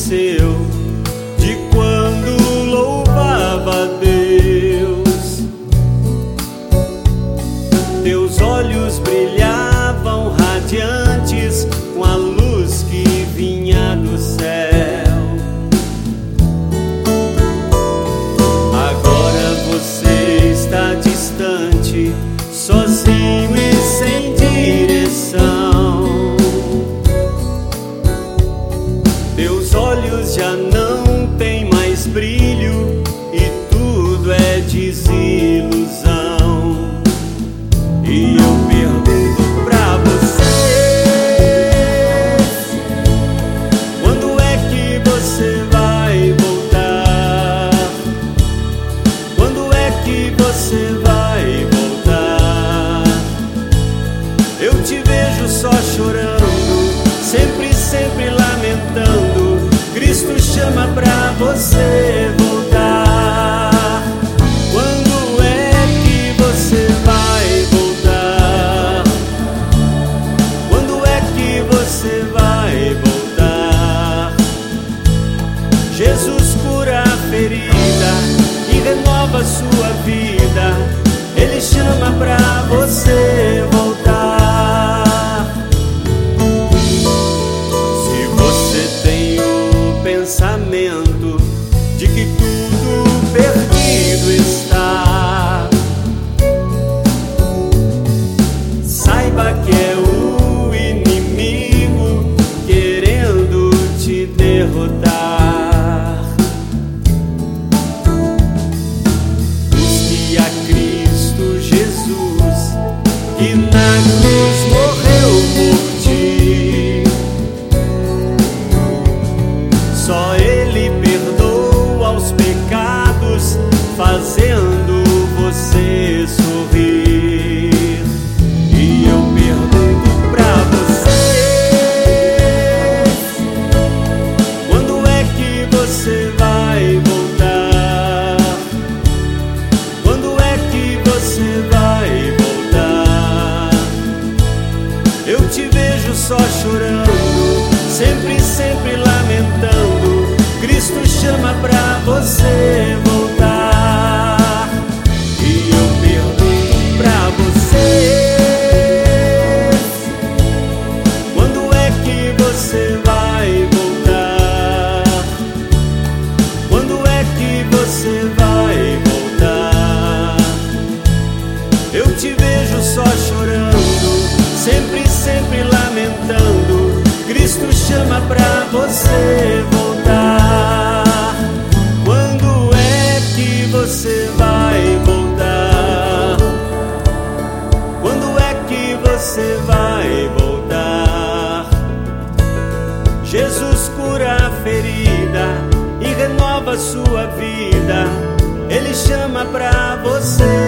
esqueceu de quando louvava a Deus. Teus olhos brilhavam radiantes. Desilusão. E eu pergunto pra você: quando é que você vai voltar? Quando é que você vai voltar? Eu te vejo só chorando, sempre, sempre lamentando. Cristo chama pra você voltar. Renova sua vida. Ele chama pra você voltar. Se você tem o pensamento de que tudo perdido está, saiba que é o inimigo querendo te derrotar. Sempre, sempre chama pra você voltar. Quando é que você vai voltar? Quando é que você vai voltar? Jesus cura a ferida e renova sua vida. Ele chama pra você